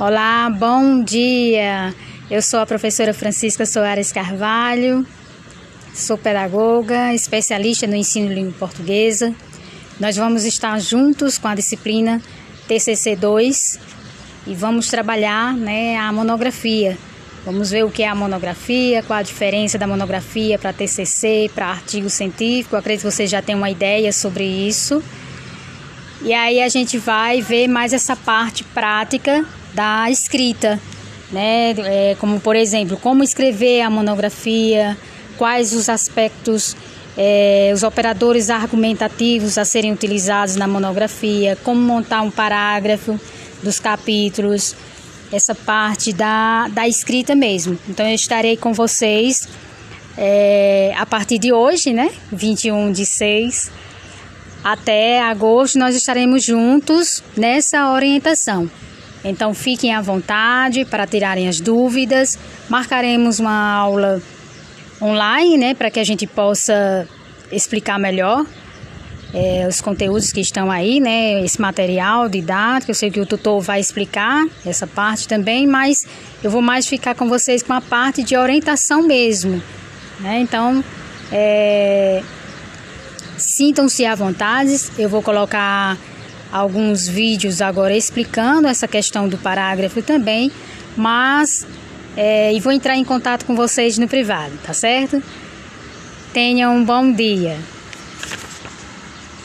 Olá, bom dia. Eu sou a professora Francisca Soares Carvalho, sou pedagoga, especialista no ensino de língua portuguesa. Nós vamos estar juntos com a disciplina TCC2 e vamos trabalhar né, a monografia. Vamos ver o que é a monografia, qual a diferença da monografia para TCC, para artigo científico. Eu acredito que vocês já têm uma ideia sobre isso. E aí a gente vai ver mais essa parte prática da escrita, né? É, como por exemplo, como escrever a monografia, quais os aspectos, é, os operadores argumentativos a serem utilizados na monografia, como montar um parágrafo dos capítulos, essa parte da, da escrita mesmo. Então eu estarei com vocês é, a partir de hoje, né? 21 de 6 até agosto, nós estaremos juntos nessa orientação. Então fiquem à vontade para tirarem as dúvidas. Marcaremos uma aula online, né, para que a gente possa explicar melhor é, os conteúdos que estão aí, né, esse material didático. Eu sei que o tutor vai explicar essa parte também, mas eu vou mais ficar com vocês com a parte de orientação mesmo. Né? Então, é, sintam-se à vontade. Eu vou colocar alguns vídeos agora explicando essa questão do parágrafo também, mas é, e vou entrar em contato com vocês no privado, tá certo? Tenham um bom dia.